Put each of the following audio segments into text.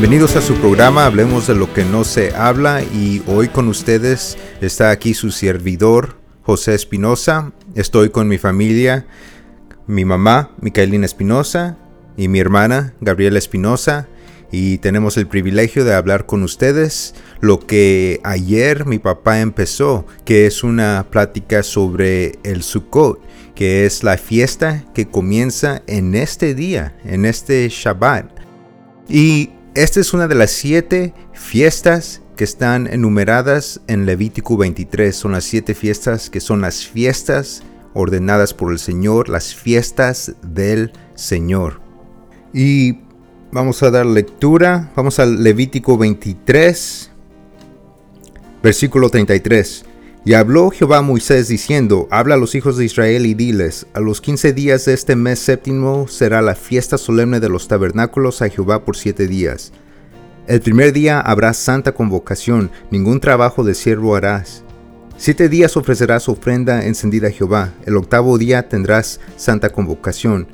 Bienvenidos a su programa Hablemos de lo que no se habla y hoy con ustedes está aquí su servidor José Espinosa. Estoy con mi familia, mi mamá Micaelina Espinosa y mi hermana Gabriela Espinosa y tenemos el privilegio de hablar con ustedes lo que ayer mi papá empezó, que es una plática sobre el Sukkot, que es la fiesta que comienza en este día, en este Shabbat. Y esta es una de las siete fiestas que están enumeradas en Levítico 23. Son las siete fiestas que son las fiestas ordenadas por el Señor, las fiestas del Señor. Y vamos a dar lectura. Vamos al Levítico 23, versículo 33. Y habló Jehová a Moisés diciendo, Habla a los hijos de Israel y diles, a los quince días de este mes séptimo será la fiesta solemne de los tabernáculos a Jehová por siete días. El primer día habrá santa convocación, ningún trabajo de siervo harás. Siete días ofrecerás ofrenda encendida a Jehová, el octavo día tendrás santa convocación,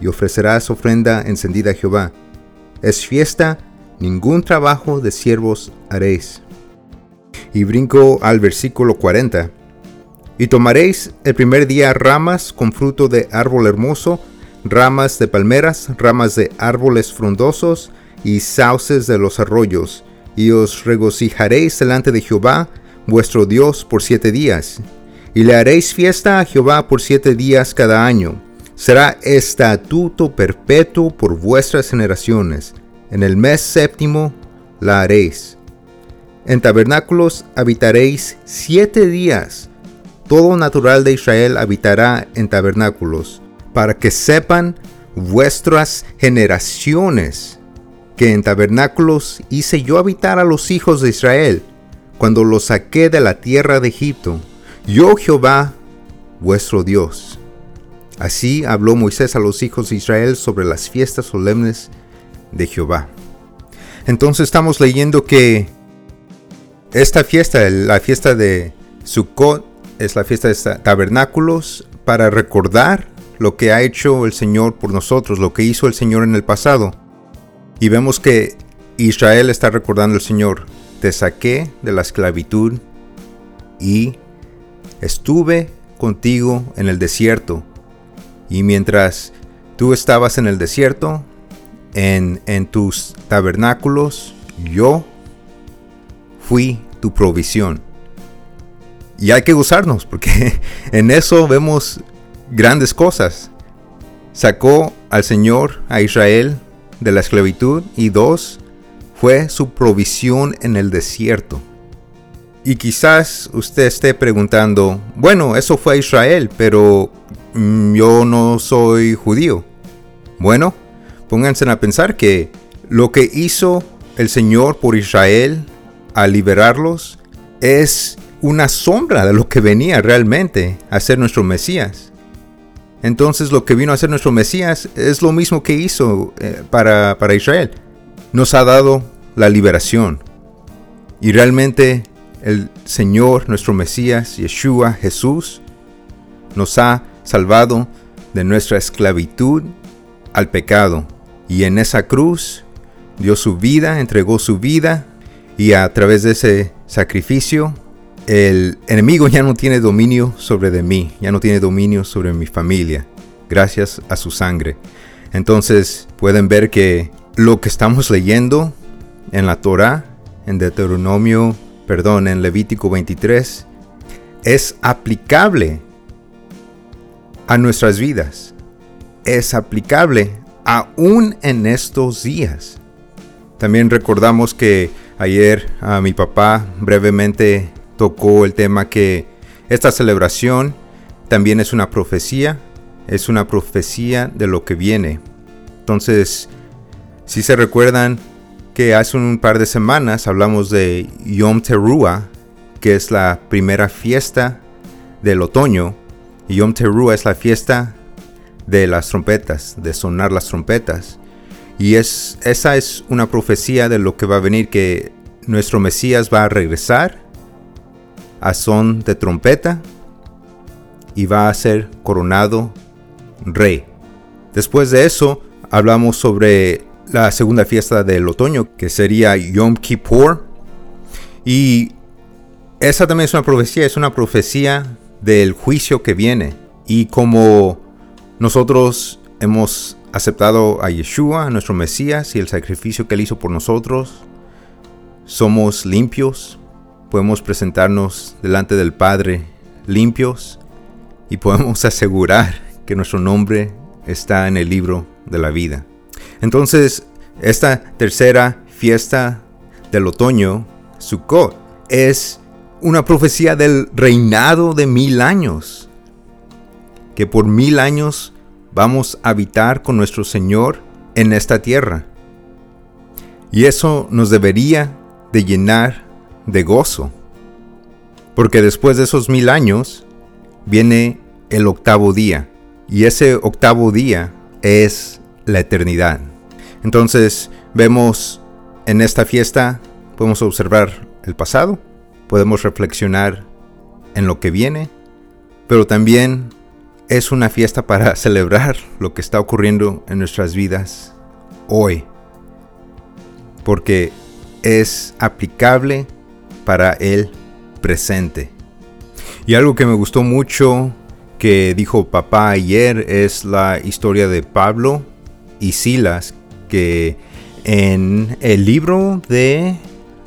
y ofrecerás ofrenda encendida a Jehová. Es fiesta, ningún trabajo de siervos haréis. Y brinco al versículo 40. Y tomaréis el primer día ramas con fruto de árbol hermoso, ramas de palmeras, ramas de árboles frondosos y sauces de los arroyos, y os regocijaréis delante de Jehová, vuestro Dios, por siete días. Y le haréis fiesta a Jehová por siete días cada año. Será estatuto perpetuo por vuestras generaciones. En el mes séptimo la haréis. En tabernáculos habitaréis siete días. Todo natural de Israel habitará en tabernáculos, para que sepan vuestras generaciones que en tabernáculos hice yo habitar a los hijos de Israel, cuando los saqué de la tierra de Egipto, yo Jehová, vuestro Dios. Así habló Moisés a los hijos de Israel sobre las fiestas solemnes de Jehová. Entonces estamos leyendo que esta fiesta, la fiesta de Sukkot, es la fiesta de tabernáculos para recordar lo que ha hecho el Señor por nosotros, lo que hizo el Señor en el pasado. Y vemos que Israel está recordando al Señor, te saqué de la esclavitud y estuve contigo en el desierto. Y mientras tú estabas en el desierto, en, en tus tabernáculos, yo fui tu provisión. Y hay que gozarnos, porque en eso vemos grandes cosas. Sacó al Señor, a Israel, de la esclavitud. Y dos, fue su provisión en el desierto. Y quizás usted esté preguntando, bueno, eso fue Israel, pero mm, yo no soy judío. Bueno, pónganse a pensar que lo que hizo el Señor por Israel a liberarlos es una sombra de lo que venía realmente a ser nuestro Mesías. Entonces lo que vino a ser nuestro Mesías es lo mismo que hizo eh, para, para Israel. Nos ha dado la liberación. Y realmente el Señor, nuestro Mesías, Yeshua, Jesús, nos ha salvado de nuestra esclavitud al pecado. Y en esa cruz dio su vida, entregó su vida y a través de ese sacrificio, el enemigo ya no tiene dominio sobre de mí, ya no tiene dominio sobre mi familia, gracias a su sangre. Entonces pueden ver que lo que estamos leyendo en la Torah, en Deuteronomio, perdón, en Levítico 23, es aplicable a nuestras vidas. Es aplicable aún en estos días. También recordamos que Ayer a mi papá brevemente tocó el tema que esta celebración también es una profecía, es una profecía de lo que viene. Entonces, si se recuerdan que hace un par de semanas hablamos de Yom Teruah, que es la primera fiesta del otoño, y Yom Teruah es la fiesta de las trompetas, de sonar las trompetas. Y es, esa es una profecía de lo que va a venir, que nuestro Mesías va a regresar a son de trompeta y va a ser coronado rey. Después de eso, hablamos sobre la segunda fiesta del otoño, que sería Yom Kippur. Y esa también es una profecía, es una profecía del juicio que viene. Y como nosotros hemos aceptado a Yeshua, nuestro Mesías, y el sacrificio que él hizo por nosotros, somos limpios, podemos presentarnos delante del Padre limpios y podemos asegurar que nuestro nombre está en el libro de la vida. Entonces, esta tercera fiesta del otoño, Sukkot, es una profecía del reinado de mil años. Que por mil años vamos a habitar con nuestro Señor en esta tierra. Y eso nos debería de llenar de gozo. Porque después de esos mil años viene el octavo día. Y ese octavo día es la eternidad. Entonces vemos en esta fiesta, podemos observar el pasado, podemos reflexionar en lo que viene, pero también es una fiesta para celebrar lo que está ocurriendo en nuestras vidas hoy, porque es aplicable para el presente. Y algo que me gustó mucho que dijo papá ayer es la historia de Pablo y Silas, que en el libro de,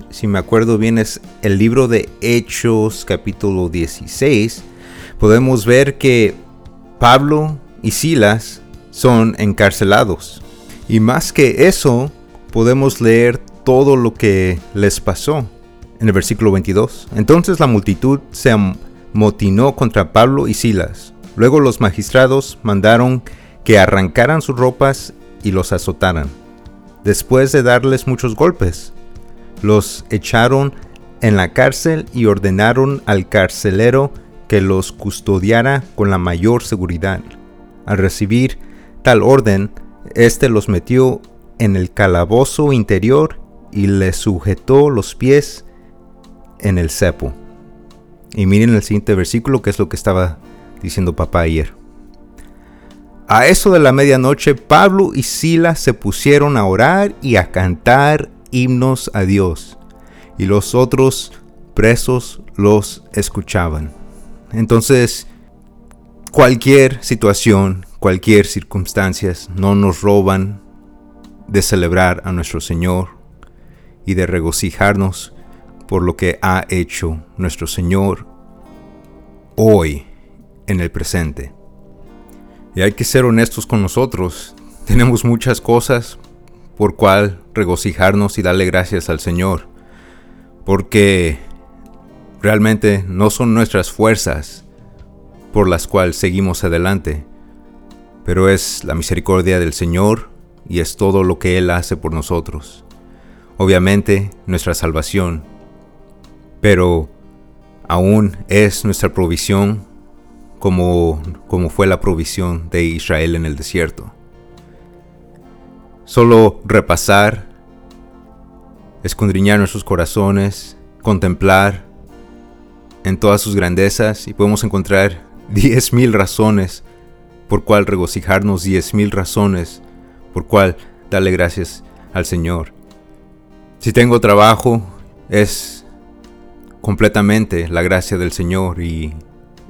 si me acuerdo bien, es el libro de Hechos capítulo 16, podemos ver que Pablo y Silas son encarcelados. Y más que eso, podemos leer todo lo que les pasó en el versículo 22. Entonces la multitud se motinó contra Pablo y Silas. Luego los magistrados mandaron que arrancaran sus ropas y los azotaran. Después de darles muchos golpes, los echaron en la cárcel y ordenaron al carcelero que los custodiara con la mayor seguridad. Al recibir tal orden, éste los metió en el calabozo interior y les sujetó los pies en el cepo. Y miren el siguiente versículo que es lo que estaba diciendo papá ayer. A eso de la medianoche, Pablo y Sila se pusieron a orar y a cantar himnos a Dios, y los otros presos los escuchaban. Entonces, cualquier situación, cualquier circunstancia, no nos roban de celebrar a nuestro Señor y de regocijarnos por lo que ha hecho nuestro Señor hoy en el presente. Y hay que ser honestos con nosotros. Tenemos muchas cosas por cual regocijarnos y darle gracias al Señor. Porque realmente no son nuestras fuerzas por las cuales seguimos adelante, pero es la misericordia del Señor y es todo lo que Él hace por nosotros. Obviamente nuestra salvación pero aún es nuestra provisión como, como fue la provisión de Israel en el desierto. Solo repasar, escondriñar nuestros corazones, contemplar en todas sus grandezas y podemos encontrar diez mil razones por cual regocijarnos, diez mil razones por cual darle gracias al Señor. Si tengo trabajo, es completamente la gracia del Señor y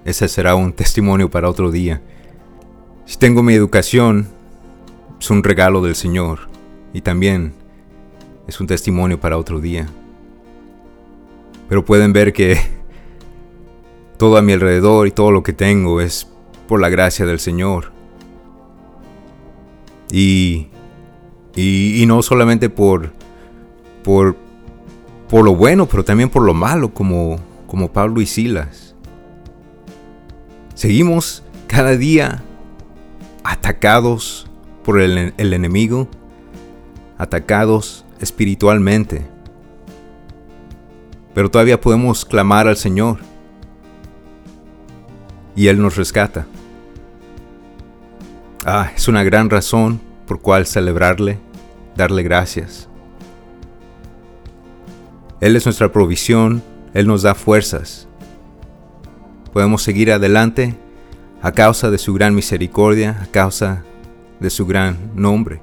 ese será un testimonio para otro día. Si tengo mi educación, es un regalo del Señor y también es un testimonio para otro día. Pero pueden ver que todo a mi alrededor y todo lo que tengo es por la gracia del Señor. Y, y, no solamente por, por, por lo bueno, pero también por lo malo, como, como Pablo y Silas. Seguimos cada día atacados por el, el enemigo, atacados espiritualmente. Pero todavía podemos clamar al Señor y Él nos rescata. Ah, es una gran razón por cual celebrarle, darle gracias. Él es nuestra provisión, Él nos da fuerzas. Podemos seguir adelante a causa de su gran misericordia, a causa de su gran nombre.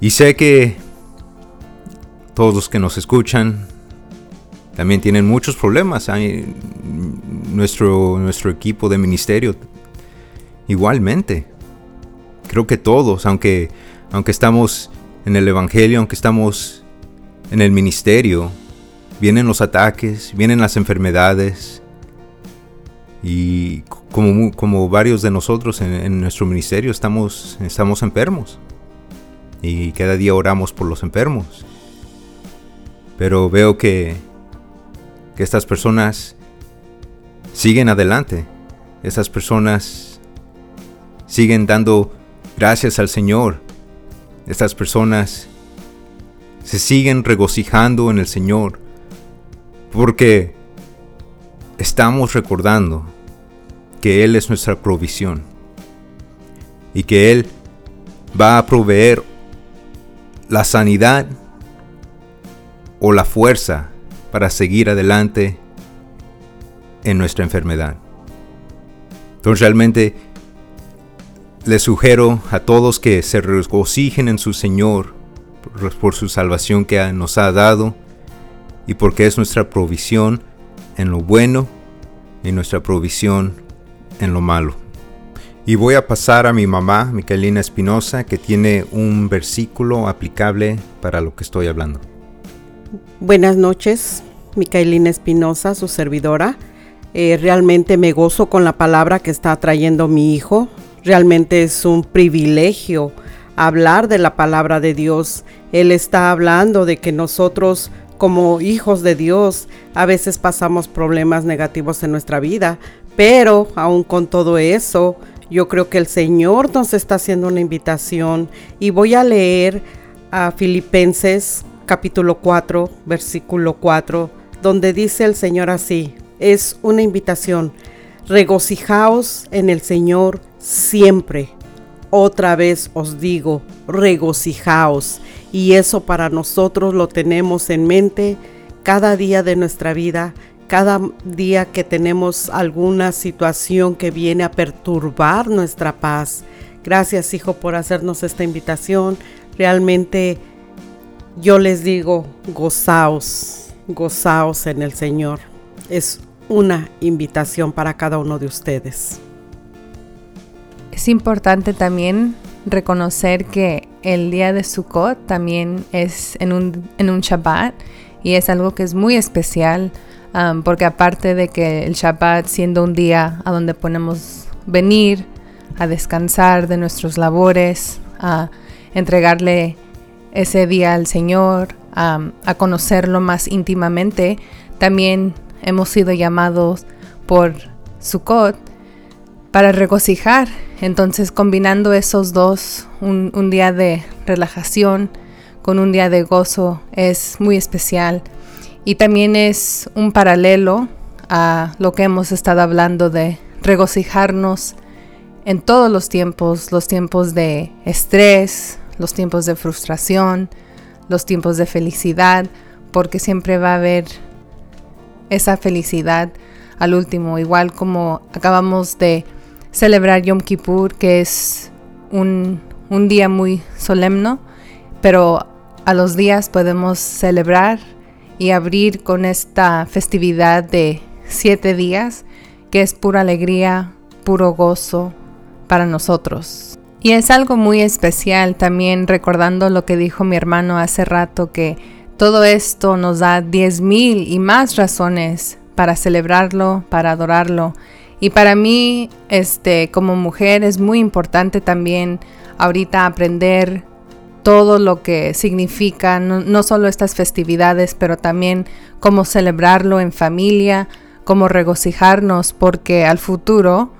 Y sé que todos los que nos escuchan también tienen muchos problemas. Hay nuestro, nuestro equipo de ministerio igualmente. Creo que todos, aunque, aunque estamos en el Evangelio, aunque estamos en el ministerio, vienen los ataques, vienen las enfermedades. Y como, como varios de nosotros en, nuestro ministerio estamos, estamos enfermos. Y cada día oramos por los enfermos. Pero veo que, estas personas siguen adelante. Estas personas siguen dando gracias al Señor. Estas personas se siguen regocijando en el Señor porque estamos recordando que Él es nuestra provisión y que Él va a proveer la sanidad o la fuerza para seguir adelante en nuestra enfermedad. Entonces realmente les sugiero a todos que se regocijen en su Señor por, su salvación que nos ha dado y porque es nuestra provisión en lo bueno y nuestra provisión en lo malo. Y voy a pasar a mi mamá, Micaelina Espinosa, que tiene un versículo aplicable para lo que estoy hablando. Buenas noches, Micaelina Espinosa, su servidora. Eh, realmente me gozo con la palabra que está trayendo mi hijo. Realmente es un privilegio hablar de la palabra de Dios. Él está hablando de que nosotros como hijos de Dios a veces pasamos problemas negativos en nuestra vida, pero aún con todo eso, yo creo que el Señor nos está haciendo una invitación y voy a leer a Filipenses capítulo 4, versículo 4, donde dice el Señor así, es una invitación, regocijaos en el Señor siempre. Otra vez os digo, regocijaos. Y eso para nosotros lo tenemos en mente cada día de nuestra vida, cada día que tenemos alguna situación que viene a perturbar nuestra paz. Gracias, hijo, por hacernos esta invitación. Realmente yo les digo, gozaos, gozaos en el Señor. Es una invitación para cada uno de ustedes. Es importante también reconocer que el día de Sukkot también es en un, en un Shabbat y es algo que es muy especial um, porque aparte de que el Shabbat siendo un día a donde podemos venir a descansar de nuestros labores, a entregarle ese día al Señor, a conocerlo más íntimamente, también hemos sido llamados por Sukkot para regocijar. Entonces, combinando esos dos, un, un, día de relajación con un día de gozo es muy especial. Y también es un paralelo a lo que hemos estado hablando de regocijarnos en todos los tiempos, los tiempos de estrés, los tiempos de frustración, los tiempos de felicidad, porque siempre va a haber esa felicidad al último, igual como acabamos de celebrar Yom Kippur, que es un, un día muy solemne, pero a los días podemos celebrar y abrir con esta festividad de siete días, que es pura alegría, puro gozo para nosotros. Y es algo muy especial también recordando lo que dijo mi hermano hace rato, que todo esto nos da diez mil y más razones para celebrarlo, para adorarlo. Y para mí, este, como mujer, es muy importante también ahorita aprender todo lo que significa, no, no solo estas festividades, pero también cómo celebrarlo en familia, cómo regocijarnos, porque al futuro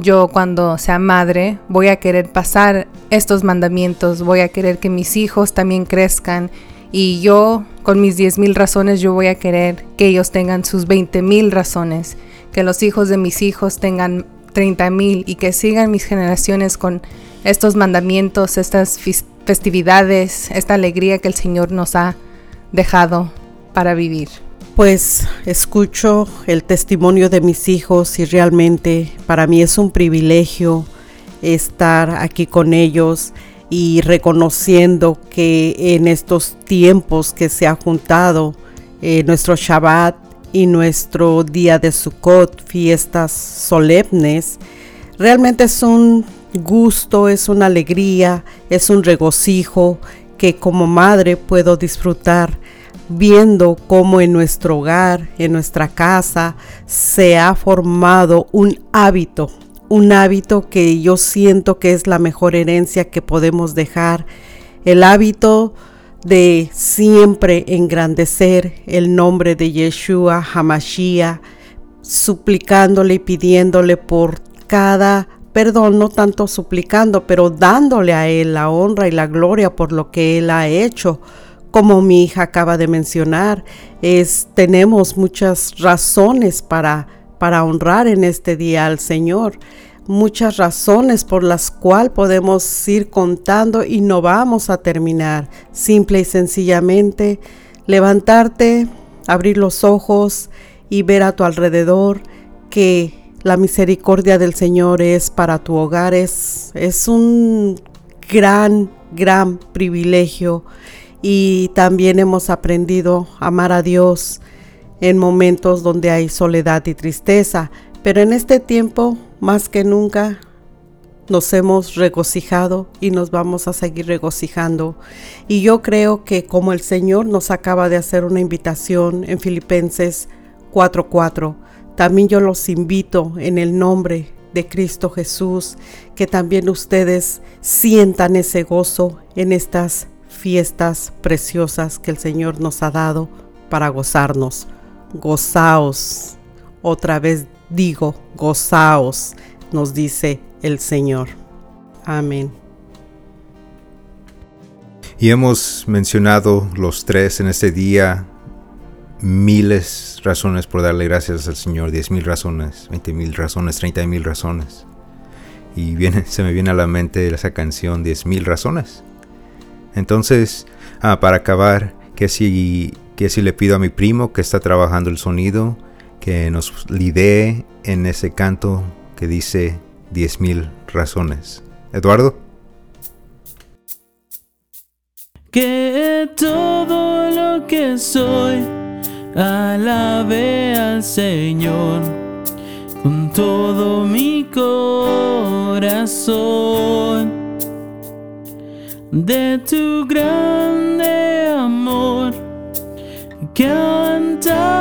yo cuando sea madre voy a querer pasar estos mandamientos, voy a querer que mis hijos también crezcan y yo con mis 10 mil razones yo voy a querer que ellos tengan sus 20 mil razones, que los hijos de mis hijos tengan 30 mil y que sigan mis generaciones con estos mandamientos, estas festividades, esta alegría que el Señor nos ha dejado para vivir pues escucho el testimonio de mis hijos y realmente para mí es un privilegio estar aquí con ellos y reconociendo que en estos tiempos que se ha juntado eh, nuestro Shabbat y nuestro día de Sukkot, fiestas solemnes, realmente es un gusto, es una alegría, es un regocijo que como madre puedo disfrutar viendo cómo en nuestro hogar, en nuestra casa, se ha formado un hábito, un hábito que yo siento que es la mejor herencia que podemos dejar, el hábito de siempre engrandecer el nombre de Yeshua Hamashiach, suplicándole y pidiéndole por cada perdón, no tanto suplicando, pero dándole a Él la honra y la gloria por lo que Él ha hecho. Como mi hija acaba de mencionar, es, tenemos muchas razones para, para honrar en este día al Señor muchas razones por las cuales podemos ir contando y no vamos a terminar. Simple y sencillamente levantarte, abrir los ojos y ver a tu alrededor que la misericordia del Señor es para tu hogar. Es, es un gran, gran privilegio y también hemos aprendido a amar a Dios en momentos donde hay soledad y tristeza. Pero en este tiempo, más que nunca, nos hemos regocijado y nos vamos a seguir regocijando. Y yo creo que como el Señor nos acaba de hacer una invitación en Filipenses 4:4, también yo los invito en el nombre de Cristo Jesús, que también ustedes sientan ese gozo en estas fiestas preciosas que el Señor nos ha dado para gozarnos. Gozaos. Otra vez digo, gozaos, nos dice el Señor. Amén. Y hemos mencionado los tres en este día miles razones por darle gracias al Señor, diez mil razones, veinte mil razones, treinta mil razones. Y viene, se me viene a la mente esa canción, diez mil razones. Entonces, ah, para acabar, que si, que si le pido a mi primo que está trabajando el sonido, que nos lidee en ese canto que dice diez mil razones. Eduardo. Que todo lo que soy Alabe al Señor con todo mi corazón. De tu grande amor. Cantaré,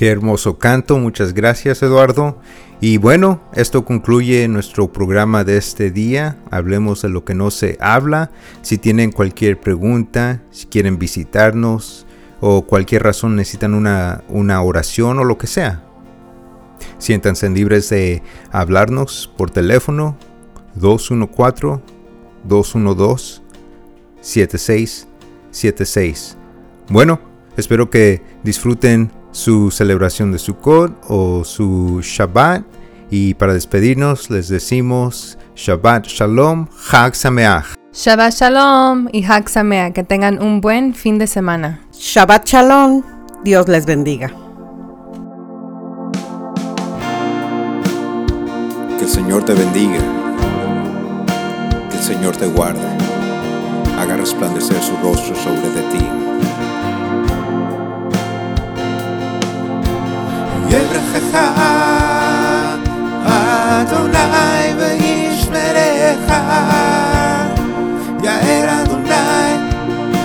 Qué hermoso canto, muchas gracias Eduardo. Y bueno, esto concluye nuestro programa de este día. Hablemos de lo que no se habla. Si tienen cualquier pregunta, si quieren visitarnos o cualquier razón necesitan una, una oración o lo que sea, siéntanse libres de hablarnos por teléfono 214-212-7676. Bueno, espero que disfruten su celebración de Sukkot o su Shabbat. Y para despedirnos les decimos Shabbat Shalom, Chag Sameach. Shabbat Shalom y Hag Sameach. Que tengan un buen fin de semana. Shabbat Shalom. Dios les bendiga. Que el Señor te bendiga. Que el Señor te guarde. Haga resplandecer su rostro sobre de ti. יברכך אדוני וישמרך יאר אדוני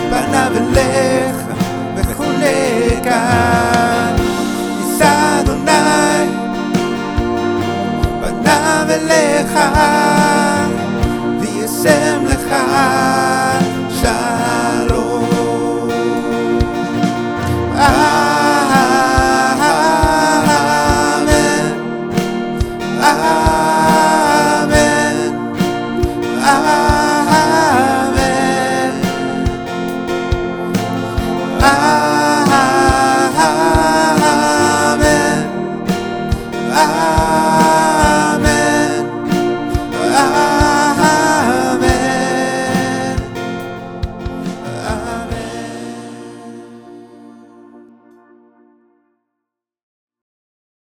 פניו אליך וחונקה יישא אדוני פניו אליך